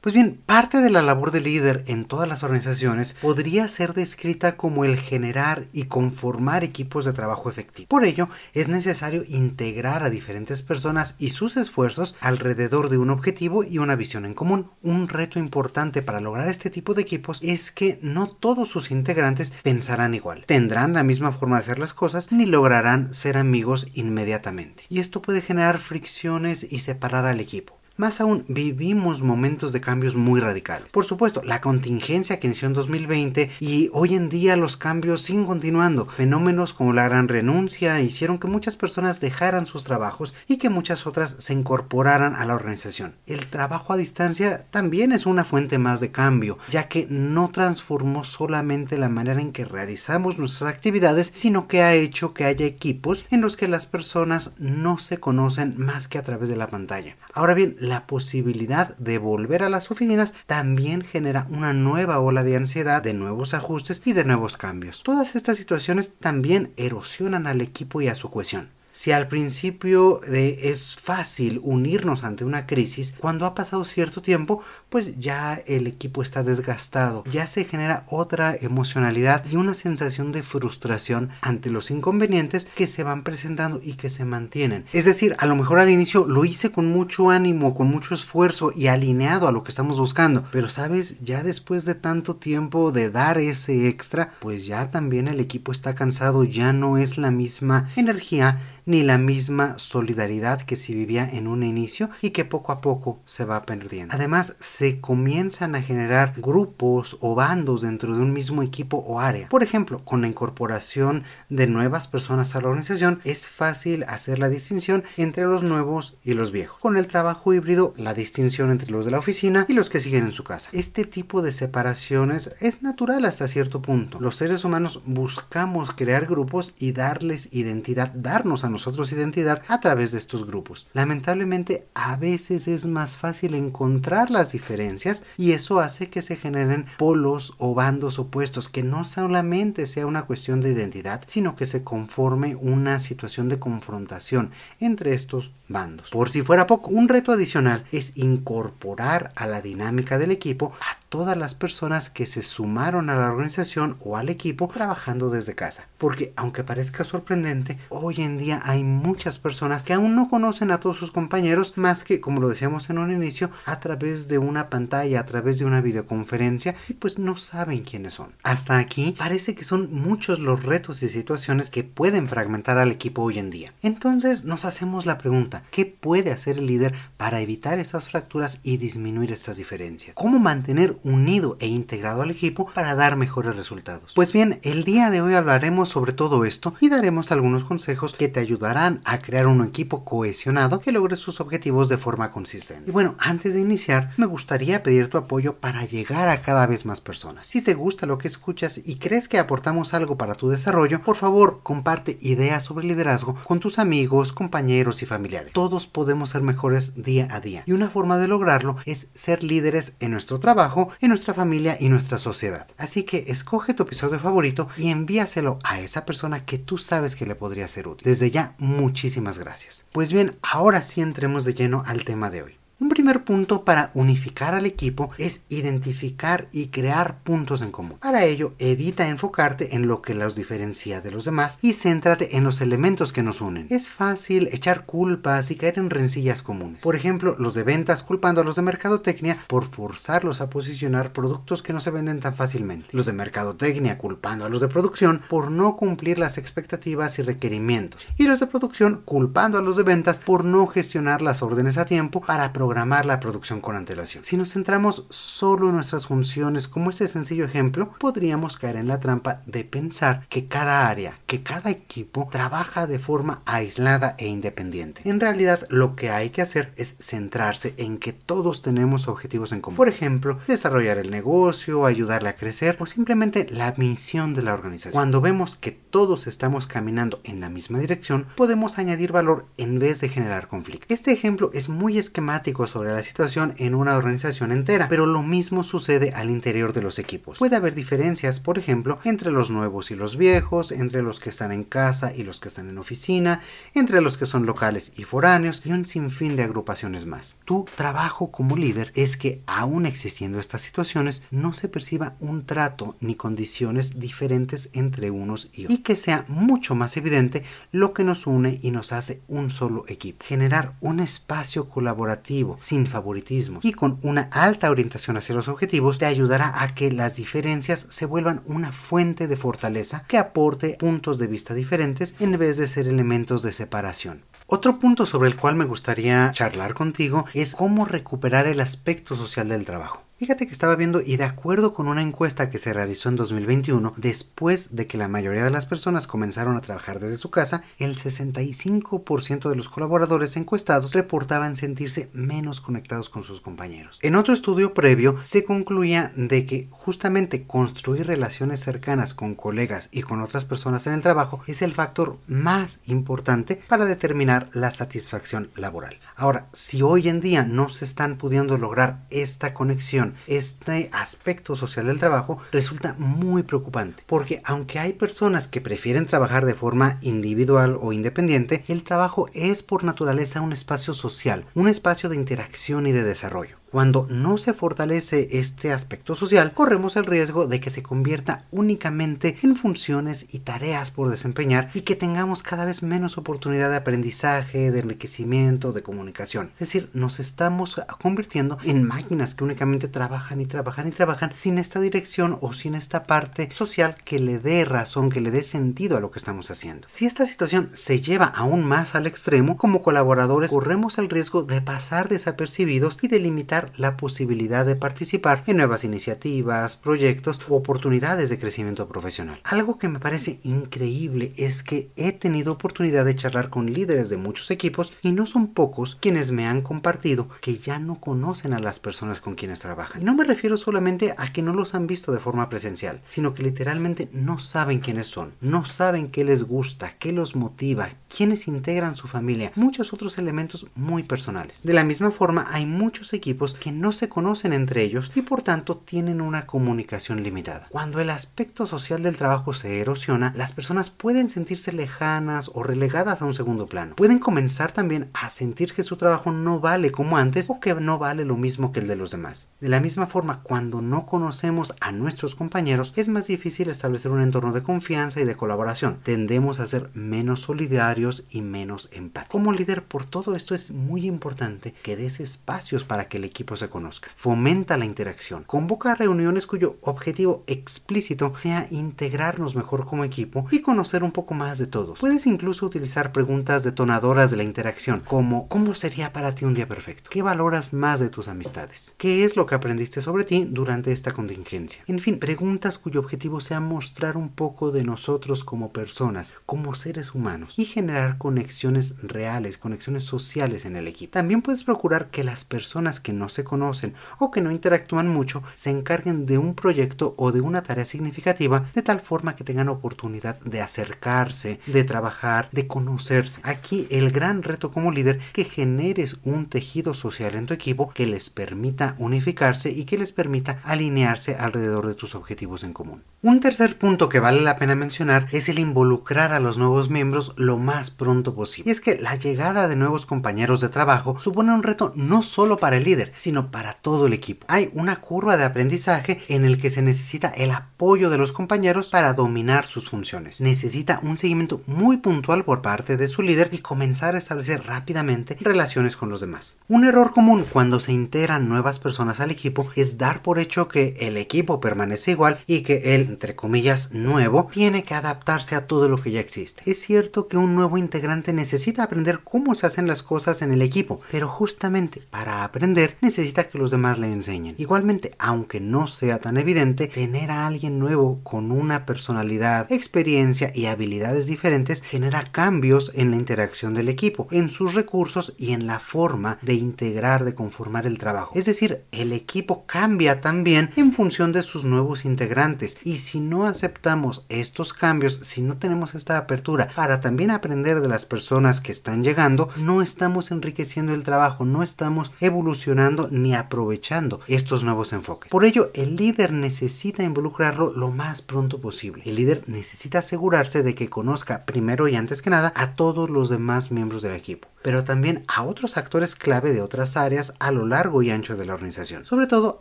Pues bien, parte de la labor de líder en todas las organizaciones podría ser descrita como el generar y conformar equipos de trabajo efectivo. Por ello, es necesario integrar a diferentes personas y sus esfuerzos alrededor de un objetivo y una visión en común. Un reto importante para lograr este tipo de equipos es que no todos sus integrantes pensarán igual, tendrán la misma forma de hacer las cosas ni lograrán ser amigos inmediatamente. Y esto puede generar fricciones y separar al equipo. Más aún, vivimos momentos de cambios muy radicales. Por supuesto, la contingencia que inició en 2020 y hoy en día los cambios siguen continuando. Fenómenos como la gran renuncia hicieron que muchas personas dejaran sus trabajos y que muchas otras se incorporaran a la organización. El trabajo a distancia también es una fuente más de cambio, ya que no transformó solamente la manera en que realizamos nuestras actividades, sino que ha hecho que haya equipos en los que las personas no se conocen más que a través de la pantalla. Ahora bien, la posibilidad de volver a las oficinas también genera una nueva ola de ansiedad, de nuevos ajustes y de nuevos cambios. Todas estas situaciones también erosionan al equipo y a su cohesión. Si al principio es fácil unirnos ante una crisis, cuando ha pasado cierto tiempo, pues ya el equipo está desgastado, ya se genera otra emocionalidad y una sensación de frustración ante los inconvenientes que se van presentando y que se mantienen. Es decir, a lo mejor al inicio lo hice con mucho ánimo, con mucho esfuerzo y alineado a lo que estamos buscando, pero sabes, ya después de tanto tiempo de dar ese extra, pues ya también el equipo está cansado, ya no es la misma energía ni la misma solidaridad que se vivía en un inicio y que poco a poco se va perdiendo. Además, se comienzan a generar grupos o bandos dentro de un mismo equipo o área. Por ejemplo, con la incorporación de nuevas personas a la organización, es fácil hacer la distinción entre los nuevos y los viejos. Con el trabajo híbrido, la distinción entre los de la oficina y los que siguen en su casa. Este tipo de separaciones es natural hasta cierto punto. Los seres humanos buscamos crear grupos y darles identidad, darnos a nosotros identidad a través de estos grupos. Lamentablemente a veces es más fácil encontrar las diferencias y eso hace que se generen polos o bandos opuestos que no solamente sea una cuestión de identidad, sino que se conforme una situación de confrontación entre estos bandos. Por si fuera poco, un reto adicional es incorporar a la dinámica del equipo a todas las personas que se sumaron a la organización o al equipo trabajando desde casa. Porque aunque parezca sorprendente, hoy en día hay muchas personas que aún no conocen a todos sus compañeros más que, como lo decíamos en un inicio, a través de una pantalla, a través de una videoconferencia y pues no saben quiénes son. Hasta aquí parece que son muchos los retos y situaciones que pueden fragmentar al equipo hoy en día. Entonces nos hacemos la pregunta, ¿qué puede hacer el líder para evitar estas fracturas y disminuir estas diferencias? ¿Cómo mantener unido e integrado al equipo para dar mejores resultados. Pues bien, el día de hoy hablaremos sobre todo esto y daremos algunos consejos que te ayudarán a crear un equipo cohesionado que logre sus objetivos de forma consistente. Y bueno, antes de iniciar, me gustaría pedir tu apoyo para llegar a cada vez más personas. Si te gusta lo que escuchas y crees que aportamos algo para tu desarrollo, por favor, comparte ideas sobre liderazgo con tus amigos, compañeros y familiares. Todos podemos ser mejores día a día y una forma de lograrlo es ser líderes en nuestro trabajo en nuestra familia y nuestra sociedad. Así que escoge tu episodio favorito y envíaselo a esa persona que tú sabes que le podría ser útil. Desde ya, muchísimas gracias. Pues bien, ahora sí entremos de lleno al tema de hoy. Un primer punto para unificar al equipo es identificar y crear puntos en común. Para ello, evita enfocarte en lo que los diferencia de los demás y céntrate en los elementos que nos unen. Es fácil echar culpas y caer en rencillas comunes. Por ejemplo, los de ventas culpando a los de mercadotecnia por forzarlos a posicionar productos que no se venden tan fácilmente. Los de mercadotecnia culpando a los de producción por no cumplir las expectativas y requerimientos. Y los de producción culpando a los de ventas por no gestionar las órdenes a tiempo para aprovechar programar la producción con antelación. Si nos centramos solo en nuestras funciones como ese sencillo ejemplo, podríamos caer en la trampa de pensar que cada área, que cada equipo trabaja de forma aislada e independiente. En realidad lo que hay que hacer es centrarse en que todos tenemos objetivos en común. Por ejemplo, desarrollar el negocio, ayudarle a crecer o simplemente la misión de la organización. Cuando vemos que todos estamos caminando en la misma dirección, podemos añadir valor en vez de generar conflicto. Este ejemplo es muy esquemático sobre la situación en una organización entera, pero lo mismo sucede al interior de los equipos. Puede haber diferencias, por ejemplo, entre los nuevos y los viejos, entre los que están en casa y los que están en oficina, entre los que son locales y foráneos y un sinfín de agrupaciones más. Tu trabajo como líder es que aún existiendo estas situaciones no se perciba un trato ni condiciones diferentes entre unos y otros y que sea mucho más evidente lo que nos une y nos hace un solo equipo. Generar un espacio colaborativo sin favoritismos y con una alta orientación hacia los objetivos te ayudará a que las diferencias se vuelvan una fuente de fortaleza que aporte puntos de vista diferentes en vez de ser elementos de separación. Otro punto sobre el cual me gustaría charlar contigo es cómo recuperar el aspecto social del trabajo. Fíjate que estaba viendo y de acuerdo con una encuesta que se realizó en 2021, después de que la mayoría de las personas comenzaron a trabajar desde su casa, el 65% de los colaboradores encuestados reportaban sentirse menos conectados con sus compañeros. En otro estudio previo se concluía de que justamente construir relaciones cercanas con colegas y con otras personas en el trabajo es el factor más importante para determinar la satisfacción laboral. Ahora, si hoy en día no se están pudiendo lograr esta conexión este aspecto social del trabajo resulta muy preocupante, porque aunque hay personas que prefieren trabajar de forma individual o independiente, el trabajo es por naturaleza un espacio social, un espacio de interacción y de desarrollo. Cuando no se fortalece este aspecto social, corremos el riesgo de que se convierta únicamente en funciones y tareas por desempeñar y que tengamos cada vez menos oportunidad de aprendizaje, de enriquecimiento, de comunicación. Es decir, nos estamos convirtiendo en máquinas que únicamente trabajan y trabajan y trabajan sin esta dirección o sin esta parte social que le dé razón, que le dé sentido a lo que estamos haciendo. Si esta situación se lleva aún más al extremo, como colaboradores corremos el riesgo de pasar desapercibidos y de limitar la posibilidad de participar en nuevas iniciativas, proyectos u oportunidades de crecimiento profesional. Algo que me parece increíble es que he tenido oportunidad de charlar con líderes de muchos equipos y no son pocos quienes me han compartido que ya no conocen a las personas con quienes trabajan. Y no me refiero solamente a que no los han visto de forma presencial, sino que literalmente no saben quiénes son, no saben qué les gusta, qué los motiva, quiénes integran su familia, muchos otros elementos muy personales. De la misma forma, hay muchos equipos que no se conocen entre ellos y por tanto tienen una comunicación limitada. Cuando el aspecto social del trabajo se erosiona, las personas pueden sentirse lejanas o relegadas a un segundo plano. Pueden comenzar también a sentir que su trabajo no vale como antes o que no vale lo mismo que el de los demás. De la misma forma, cuando no conocemos a nuestros compañeros, es más difícil establecer un entorno de confianza y de colaboración. Tendemos a ser menos solidarios y menos empáticos. Como líder, por todo esto es muy importante que des espacios para que el se conozca. Fomenta la interacción. Convoca reuniones cuyo objetivo explícito sea integrarnos mejor como equipo y conocer un poco más de todos. Puedes incluso utilizar preguntas detonadoras de la interacción, como ¿cómo sería para ti un día perfecto? ¿Qué valoras más de tus amistades? ¿Qué es lo que aprendiste sobre ti durante esta contingencia? En fin, preguntas cuyo objetivo sea mostrar un poco de nosotros como personas, como seres humanos y generar conexiones reales, conexiones sociales en el equipo. También puedes procurar que las personas que no se conocen o que no interactúan mucho se encarguen de un proyecto o de una tarea significativa de tal forma que tengan oportunidad de acercarse, de trabajar, de conocerse. Aquí el gran reto como líder es que generes un tejido social en tu equipo que les permita unificarse y que les permita alinearse alrededor de tus objetivos en común. Un tercer punto que vale la pena mencionar es el involucrar a los nuevos miembros lo más pronto posible. Y es que la llegada de nuevos compañeros de trabajo supone un reto no solo para el líder, sino para todo el equipo. Hay una curva de aprendizaje en el que se necesita el apoyo de los compañeros para dominar sus funciones. Necesita un seguimiento muy puntual por parte de su líder y comenzar a establecer rápidamente relaciones con los demás. Un error común cuando se integran nuevas personas al equipo es dar por hecho que el equipo permanece igual y que el, entre comillas, nuevo tiene que adaptarse a todo lo que ya existe. Es cierto que un nuevo integrante necesita aprender cómo se hacen las cosas en el equipo, pero justamente para aprender necesita que los demás le enseñen. Igualmente, aunque no sea tan evidente, tener a alguien nuevo con una personalidad, experiencia y habilidades diferentes genera cambios en la interacción del equipo, en sus recursos y en la forma de integrar, de conformar el trabajo. Es decir, el equipo cambia también en función de sus nuevos integrantes y si no aceptamos estos cambios, si no tenemos esta apertura para también aprender de las personas que están llegando, no estamos enriqueciendo el trabajo, no estamos evolucionando ni aprovechando estos nuevos enfoques. Por ello, el líder necesita involucrarlo lo más pronto posible. El líder necesita asegurarse de que conozca primero y antes que nada a todos los demás miembros del equipo pero también a otros actores clave de otras áreas a lo largo y ancho de la organización, sobre todo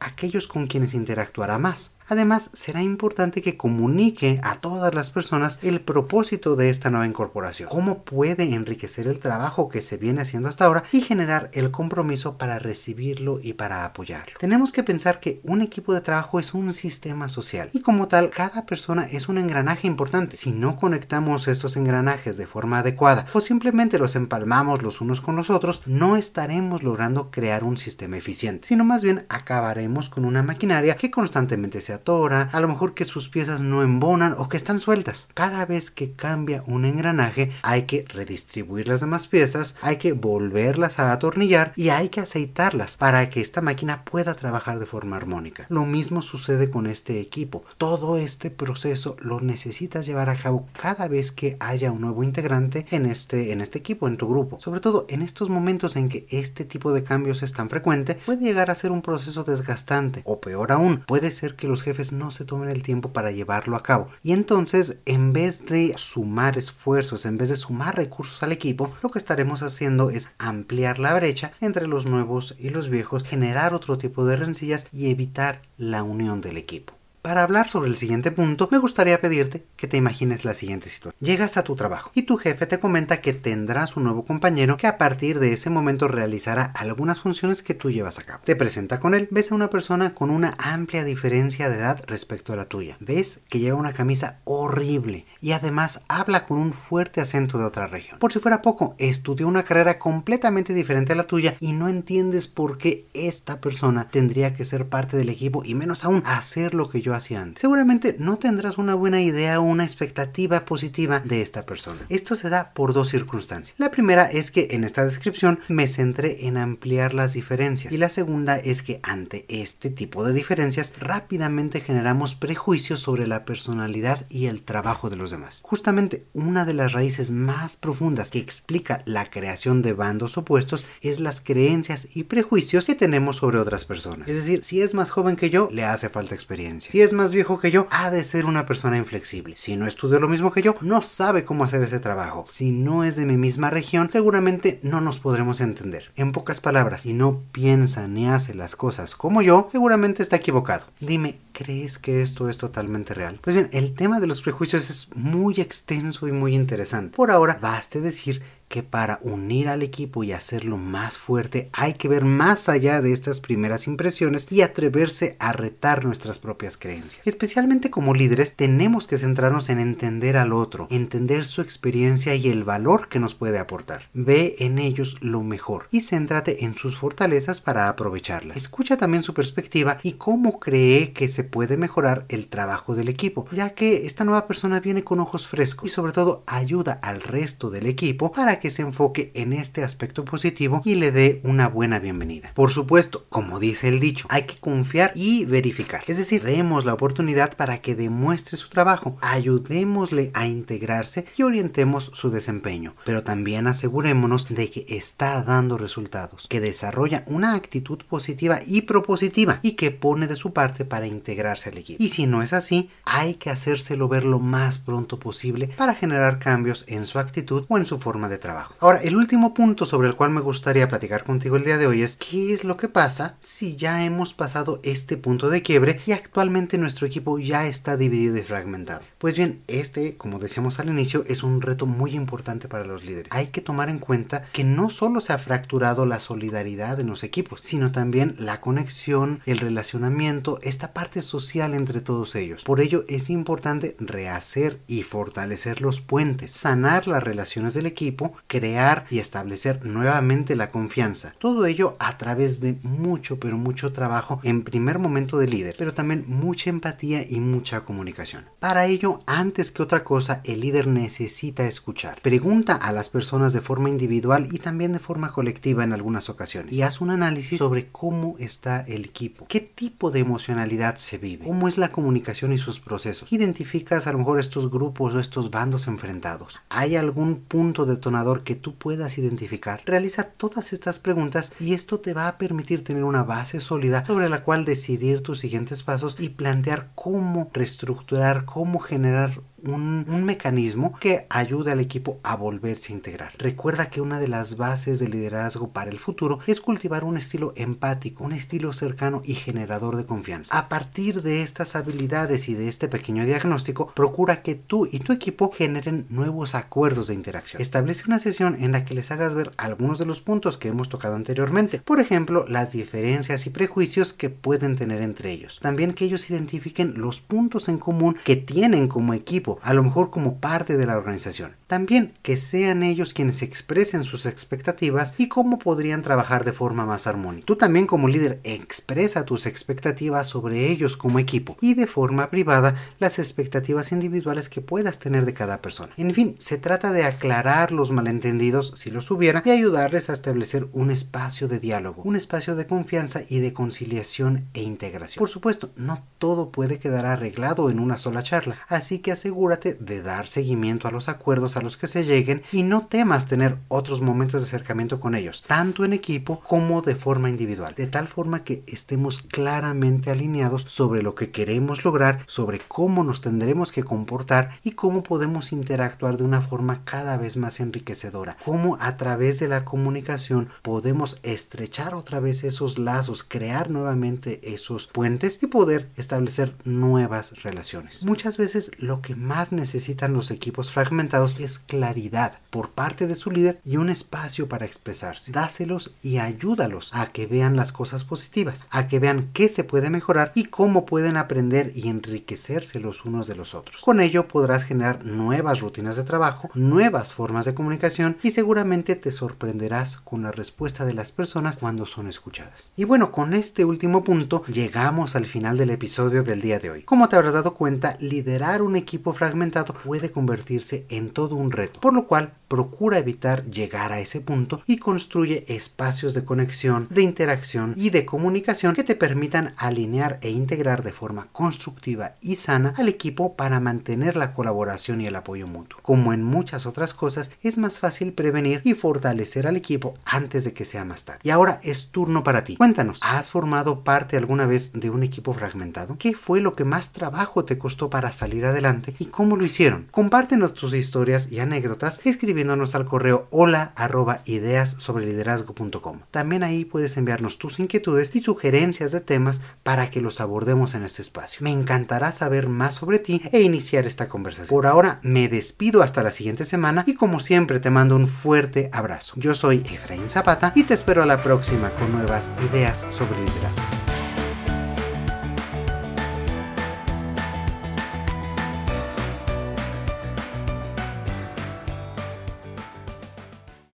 aquellos con quienes interactuará más. Además, será importante que comunique a todas las personas el propósito de esta nueva incorporación, cómo puede enriquecer el trabajo que se viene haciendo hasta ahora y generar el compromiso para recibirlo y para apoyarlo. Tenemos que pensar que un equipo de trabajo es un sistema social y como tal cada persona es un engranaje importante. Si no conectamos estos engranajes de forma adecuada o simplemente los empalmamos los unos con los otros, no estaremos logrando crear un sistema eficiente, sino más bien acabaremos con una maquinaria que constantemente se atora, a lo mejor que sus piezas no embonan o que están sueltas. Cada vez que cambia un engranaje hay que redistribuir las demás piezas, hay que volverlas a atornillar y hay que aceitarlas para que esta máquina pueda trabajar de forma armónica. Lo mismo sucede con este equipo. Todo este proceso lo necesitas llevar a cabo cada vez que haya un nuevo integrante en este, en este equipo, en tu grupo. Todo en estos momentos en que este tipo de cambios es tan frecuente, puede llegar a ser un proceso desgastante o peor aún, puede ser que los jefes no se tomen el tiempo para llevarlo a cabo. Y entonces, en vez de sumar esfuerzos, en vez de sumar recursos al equipo, lo que estaremos haciendo es ampliar la brecha entre los nuevos y los viejos, generar otro tipo de rencillas y evitar la unión del equipo. Para hablar sobre el siguiente punto, me gustaría pedirte que te imagines la siguiente situación. Llegas a tu trabajo y tu jefe te comenta que tendrás un nuevo compañero que a partir de ese momento realizará algunas funciones que tú llevas a cabo. Te presenta con él, ves a una persona con una amplia diferencia de edad respecto a la tuya. Ves que lleva una camisa horrible y además habla con un fuerte acento de otra región. Por si fuera poco, estudió una carrera completamente diferente a la tuya y no entiendes por qué esta persona tendría que ser parte del equipo y menos aún hacer lo que yo Seguramente no tendrás una buena idea o una expectativa positiva de esta persona. Esto se da por dos circunstancias. La primera es que en esta descripción me centré en ampliar las diferencias y la segunda es que ante este tipo de diferencias rápidamente generamos prejuicios sobre la personalidad y el trabajo de los demás. Justamente una de las raíces más profundas que explica la creación de bandos opuestos es las creencias y prejuicios que tenemos sobre otras personas. Es decir, si es más joven que yo, le hace falta experiencia. Más viejo que yo, ha de ser una persona inflexible. Si no estudió lo mismo que yo, no sabe cómo hacer ese trabajo. Si no es de mi misma región, seguramente no nos podremos entender. En pocas palabras, si no piensa ni hace las cosas como yo, seguramente está equivocado. Dime, ¿crees que esto es totalmente real? Pues bien, el tema de los prejuicios es muy extenso y muy interesante. Por ahora, baste decir que para unir al equipo y hacerlo más fuerte hay que ver más allá de estas primeras impresiones y atreverse a retar nuestras propias creencias. Especialmente como líderes tenemos que centrarnos en entender al otro, entender su experiencia y el valor que nos puede aportar. Ve en ellos lo mejor y céntrate en sus fortalezas para aprovecharlas. Escucha también su perspectiva y cómo cree que se puede mejorar el trabajo del equipo, ya que esta nueva persona viene con ojos frescos y sobre todo ayuda al resto del equipo para que se enfoque en este aspecto positivo y le dé una buena bienvenida. Por supuesto, como dice el dicho, hay que confiar y verificar. Es decir, demos la oportunidad para que demuestre su trabajo, ayudémosle a integrarse y orientemos su desempeño, pero también asegurémonos de que está dando resultados, que desarrolla una actitud positiva y propositiva y que pone de su parte para integrarse al equipo. Y si no es así, hay que hacérselo ver lo más pronto posible para generar cambios en su actitud o en su forma de trabajar Ahora, el último punto sobre el cual me gustaría platicar contigo el día de hoy es qué es lo que pasa si ya hemos pasado este punto de quiebre y actualmente nuestro equipo ya está dividido y fragmentado. Pues bien, este, como decíamos al inicio, es un reto muy importante para los líderes. Hay que tomar en cuenta que no solo se ha fracturado la solidaridad en los equipos, sino también la conexión, el relacionamiento, esta parte social entre todos ellos. Por ello es importante rehacer y fortalecer los puentes, sanar las relaciones del equipo, crear y establecer nuevamente la confianza. Todo ello a través de mucho, pero mucho trabajo en primer momento de líder, pero también mucha empatía y mucha comunicación. Para ello, antes que otra cosa, el líder necesita escuchar. Pregunta a las personas de forma individual y también de forma colectiva en algunas ocasiones y haz un análisis sobre cómo está el equipo, qué tipo de emocionalidad se vive, cómo es la comunicación y sus procesos. Identificas a lo mejor estos grupos o estos bandos enfrentados. ¿Hay algún punto detonador que tú puedas identificar? Realiza todas estas preguntas y esto te va a permitir tener una base sólida sobre la cual decidir tus siguientes pasos y plantear cómo reestructurar, cómo generar un, mecanismo que ayude al equipo a volverse a integrar. Recuerda que una de las bases del liderazgo para el futuro es cultivar un estilo empático, un estilo cercano y generador de confianza. A partir de estas habilidades y de este pequeño diagnóstico, procura que tú y tu equipo generen nuevos acuerdos de interacción. Establece una sesión en la que les hagas ver algunos de los puntos que hemos tocado anteriormente. Por ejemplo, las diferencias y prejuicios que pueden tener entre ellos. También que ellos identifiquen los puntos en común que tienen como equipo a lo mejor como parte de la organización. También que sean ellos quienes expresen sus expectativas y cómo podrían trabajar de forma más armónica. Tú también como líder expresa tus expectativas sobre ellos como equipo y de forma privada las expectativas individuales que puedas tener de cada persona. En fin, se trata de aclarar los malentendidos si los hubiera y ayudarles a establecer un espacio de diálogo, un espacio de confianza y de conciliación e integración. Por supuesto, no todo puede quedar arreglado en una sola charla, así que asegúrate de dar seguimiento a los acuerdos a los que se lleguen y no temas tener otros momentos de acercamiento con ellos, tanto en equipo como de forma individual, de tal forma que estemos claramente alineados sobre lo que queremos lograr, sobre cómo nos tendremos que comportar y cómo podemos interactuar de una forma cada vez más enriquecedora, cómo a través de la comunicación podemos estrechar otra vez esos lazos, crear nuevamente esos puentes y poder establecer nuevas relaciones. Muchas veces lo que más necesitan los equipos fragmentados es claridad por parte de su líder y un espacio para expresarse. Dáselos y ayúdalos a que vean las cosas positivas, a que vean qué se puede mejorar y cómo pueden aprender y enriquecerse los unos de los otros. Con ello podrás generar nuevas rutinas de trabajo, nuevas formas de comunicación y seguramente te sorprenderás con la respuesta de las personas cuando son escuchadas. Y bueno, con este último punto llegamos al final del episodio del día de hoy. Como te habrás dado cuenta, liderar un equipo fragmentado puede convertirse en todo un reto, por lo cual procura evitar llegar a ese punto y construye espacios de conexión, de interacción y de comunicación que te permitan alinear e integrar de forma constructiva y sana al equipo para mantener la colaboración y el apoyo mutuo. Como en muchas otras cosas, es más fácil prevenir y fortalecer al equipo antes de que sea más tarde. Y ahora es turno para ti. Cuéntanos, ¿has formado parte alguna vez de un equipo fragmentado? ¿Qué fue lo que más trabajo te costó para salir adelante y cómo lo hicieron? Compártenos tus historias y anécdotas escribiéndonos al correo hola arroba ideas sobre liderazgo.com. También ahí puedes enviarnos tus inquietudes y sugerencias de temas para que los abordemos en este espacio. Me encantará saber más sobre ti e iniciar esta conversación. Por ahora me despido hasta la siguiente semana y como siempre te mando un fuerte abrazo. Yo soy Efraín Zapata y te espero a la próxima con nuevas ideas sobre liderazgo.